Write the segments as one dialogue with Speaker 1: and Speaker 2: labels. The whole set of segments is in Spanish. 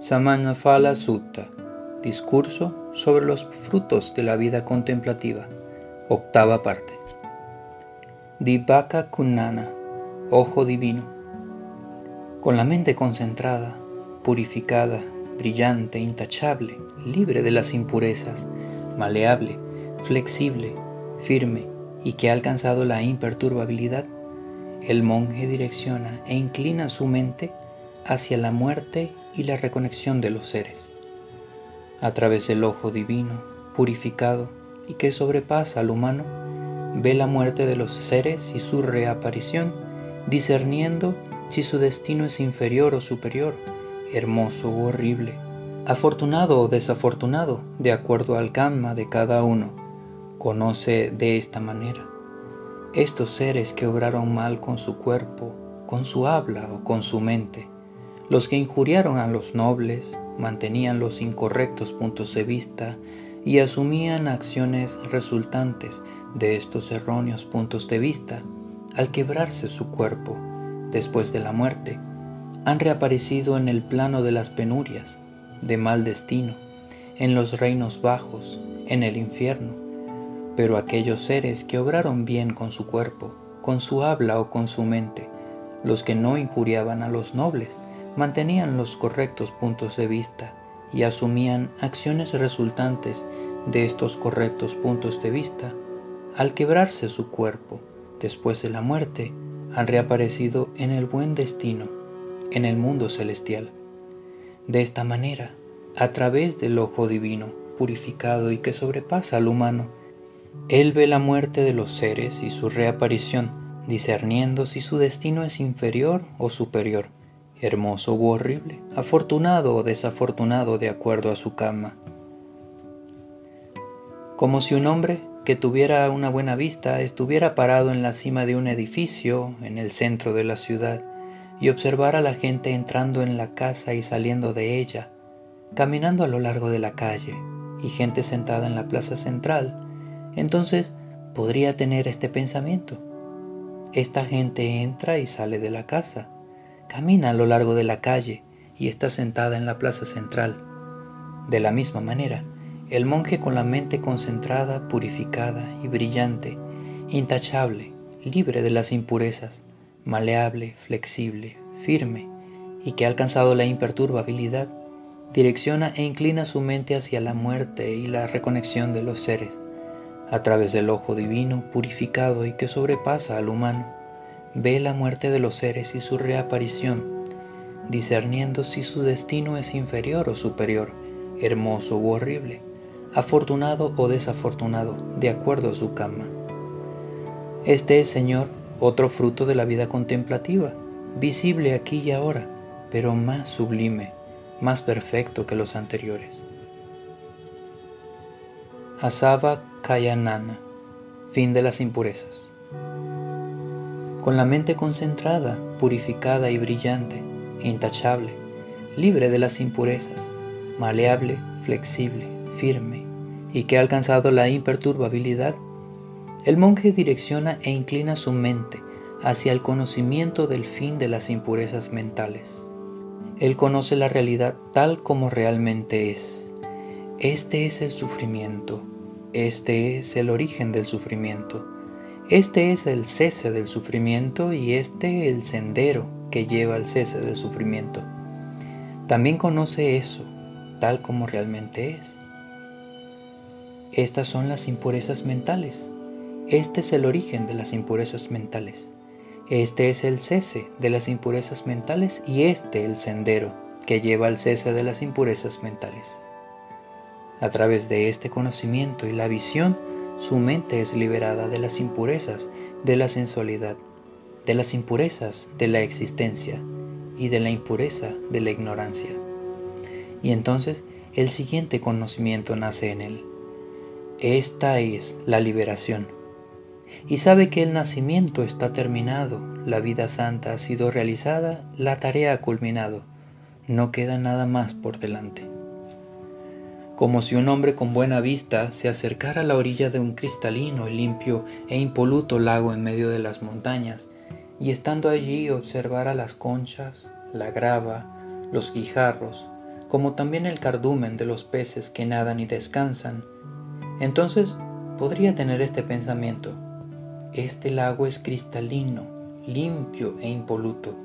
Speaker 1: Samanaphala Sutta, discurso sobre los frutos de la vida contemplativa, octava parte. Dipaka Kunana, ojo divino. Con la mente concentrada, purificada, brillante, intachable, libre de las impurezas, maleable, flexible, firme y que ha alcanzado la imperturbabilidad, el monje direcciona e inclina su mente hacia la muerte y la reconexión de los seres. A través del ojo divino, purificado y que sobrepasa al humano, ve la muerte de los seres y su reaparición, discerniendo si su destino es inferior o superior, hermoso o horrible, afortunado o desafortunado, de acuerdo al karma de cada uno. Conoce de esta manera estos seres que obraron mal con su cuerpo, con su habla o con su mente, los que injuriaron a los nobles, mantenían los incorrectos puntos de vista y asumían acciones resultantes de estos erróneos puntos de vista, al quebrarse su cuerpo después de la muerte, han reaparecido en el plano de las penurias, de mal destino, en los reinos bajos, en el infierno, pero aquellos seres que obraron bien con su cuerpo, con su habla o con su mente, los que no injuriaban a los nobles, mantenían los correctos puntos de vista y asumían acciones resultantes de estos correctos puntos de vista, al quebrarse su cuerpo después de la muerte, han reaparecido en el buen destino, en el mundo celestial. De esta manera, a través del ojo divino, purificado y que sobrepasa al humano, él ve la muerte de los seres y su reaparición, discerniendo si su destino es inferior o superior, hermoso u horrible, afortunado o desafortunado de acuerdo a su cama. Como si un hombre que tuviera una buena vista estuviera parado en la cima de un edificio en el centro de la ciudad y observara a la gente entrando en la casa y saliendo de ella, caminando a lo largo de la calle y gente sentada en la plaza central, entonces podría tener este pensamiento. Esta gente entra y sale de la casa, camina a lo largo de la calle y está sentada en la plaza central. De la misma manera, el monje con la mente concentrada, purificada y brillante, intachable, libre de las impurezas, maleable, flexible, firme y que ha alcanzado la imperturbabilidad, direcciona e inclina su mente hacia la muerte y la reconexión de los seres a través del ojo divino purificado y que sobrepasa al humano, ve la muerte de los seres y su reaparición, discerniendo si su destino es inferior o superior, hermoso u horrible, afortunado o desafortunado, de acuerdo a su cama. Este es, Señor, otro fruto de la vida contemplativa, visible aquí y ahora, pero más sublime, más perfecto que los anteriores. Asava Kayanana, fin de las impurezas. Con la mente concentrada, purificada y brillante, intachable, libre de las impurezas, maleable, flexible, firme, y que ha alcanzado la imperturbabilidad, el monje direcciona e inclina su mente hacia el conocimiento del fin de las impurezas mentales. Él conoce la realidad tal como realmente es. Este es el sufrimiento, este es el origen del sufrimiento, este es el cese del sufrimiento y este el sendero que lleva al cese del sufrimiento. También conoce eso, tal como realmente es. Estas son las impurezas mentales. Este es el origen de las impurezas mentales. Este es el cese de las impurezas mentales y este el sendero que lleva al cese de las impurezas mentales. A través de este conocimiento y la visión, su mente es liberada de las impurezas de la sensualidad, de las impurezas de la existencia y de la impureza de la ignorancia. Y entonces el siguiente conocimiento nace en él. Esta es la liberación. Y sabe que el nacimiento está terminado, la vida santa ha sido realizada, la tarea ha culminado. No queda nada más por delante como si un hombre con buena vista se acercara a la orilla de un cristalino, limpio e impoluto lago en medio de las montañas, y estando allí observara las conchas, la grava, los guijarros, como también el cardumen de los peces que nadan y descansan, entonces podría tener este pensamiento. Este lago es cristalino, limpio e impoluto.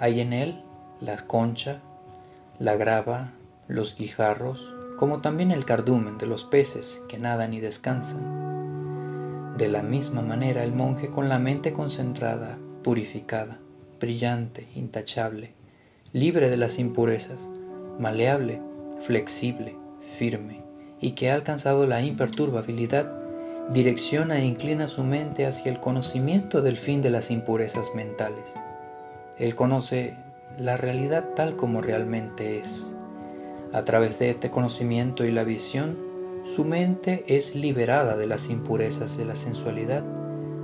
Speaker 1: Hay en él la concha, la grava, los guijarros, como también el cardumen de los peces que nadan y descansan. De la misma manera el monje con la mente concentrada, purificada, brillante, intachable, libre de las impurezas, maleable, flexible, firme, y que ha alcanzado la imperturbabilidad, direcciona e inclina su mente hacia el conocimiento del fin de las impurezas mentales. Él conoce la realidad tal como realmente es. A través de este conocimiento y la visión, su mente es liberada de las impurezas de la sensualidad,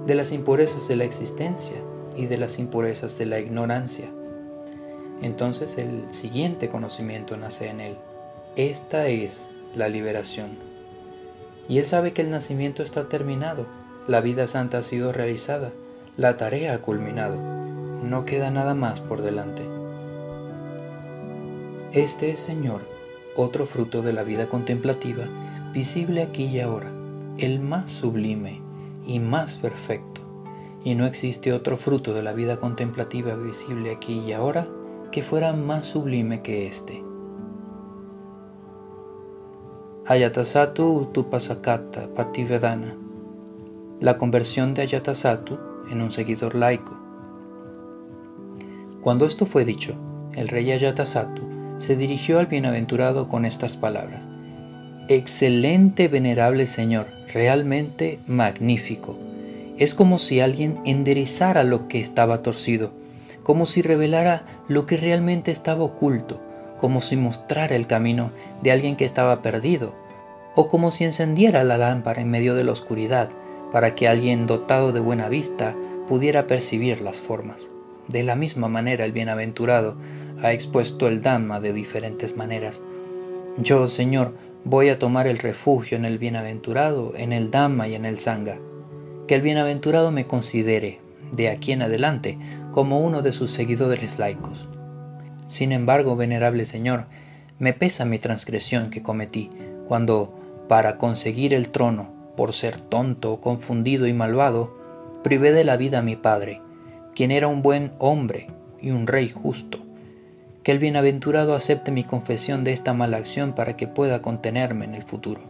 Speaker 1: de las impurezas de la existencia y de las impurezas de la ignorancia. Entonces el siguiente conocimiento nace en él. Esta es la liberación. Y él sabe que el nacimiento está terminado, la vida santa ha sido realizada, la tarea ha culminado, no queda nada más por delante. Este es, Señor, otro fruto de la vida contemplativa, visible aquí y ahora, el más sublime y más perfecto. Y no existe otro fruto de la vida contemplativa visible aquí y ahora que fuera más sublime que este. Ayatasatu Utupasakata Pativedana. La conversión de Ayatasatu en un seguidor laico. Cuando esto fue dicho, el rey Ayatasatu se dirigió al bienaventurado con estas palabras. Excelente venerable Señor, realmente magnífico. Es como si alguien enderezara lo que estaba torcido, como si revelara lo que realmente estaba oculto como si mostrara el camino de alguien que estaba perdido, o como si encendiera la lámpara en medio de la oscuridad para que alguien dotado de buena vista pudiera percibir las formas. De la misma manera el bienaventurado ha expuesto el Dhamma de diferentes maneras. Yo, Señor, voy a tomar el refugio en el bienaventurado, en el Dhamma y en el Sangha. Que el bienaventurado me considere, de aquí en adelante, como uno de sus seguidores laicos. Sin embargo, venerable Señor, me pesa mi transgresión que cometí, cuando, para conseguir el trono, por ser tonto, confundido y malvado, privé de la vida a mi padre, quien era un buen hombre y un rey justo. Que el bienaventurado acepte mi confesión de esta mala acción para que pueda contenerme en el futuro.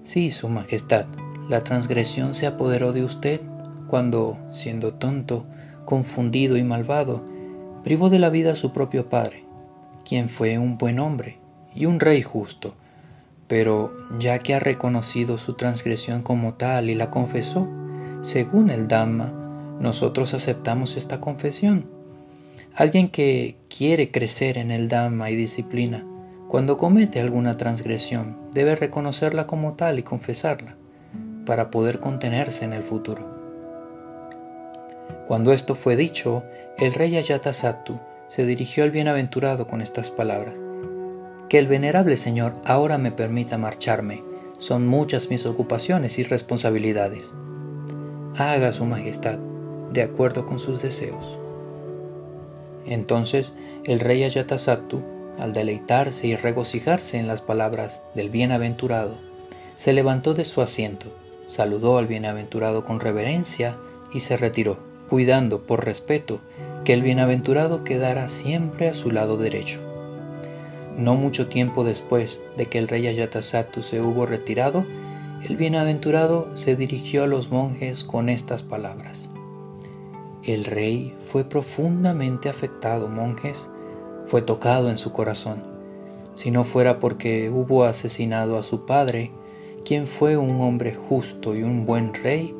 Speaker 1: Sí, Su Majestad, la transgresión se apoderó de usted cuando, siendo tonto, confundido y malvado, privó de la vida a su propio padre, quien fue un buen hombre y un rey justo, pero ya que ha reconocido su transgresión como tal y la confesó, según el Dhamma, nosotros aceptamos esta confesión. Alguien que quiere crecer en el Dhamma y disciplina, cuando comete alguna transgresión, debe reconocerla como tal y confesarla, para poder contenerse en el futuro. Cuando esto fue dicho, el rey Ayatasattu se dirigió al bienaventurado con estas palabras. Que el venerable Señor ahora me permita marcharme. Son muchas mis ocupaciones y responsabilidades. Haga su majestad de acuerdo con sus deseos. Entonces el rey Ayatasattu, al deleitarse y regocijarse en las palabras del bienaventurado, se levantó de su asiento, saludó al bienaventurado con reverencia y se retiró cuidando por respeto que el bienaventurado quedara siempre a su lado derecho. No mucho tiempo después de que el rey Ayatasattu se hubo retirado, el bienaventurado se dirigió a los monjes con estas palabras. El rey fue profundamente afectado, monjes, fue tocado en su corazón. Si no fuera porque hubo asesinado a su padre, quien fue un hombre justo y un buen rey,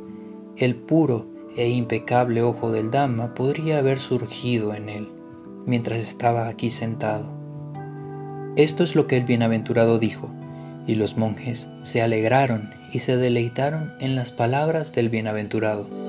Speaker 1: el puro e impecable ojo del Dhamma podría haber surgido en él mientras estaba aquí sentado. Esto es lo que el bienaventurado dijo, y los monjes se alegraron y se deleitaron en las palabras del bienaventurado.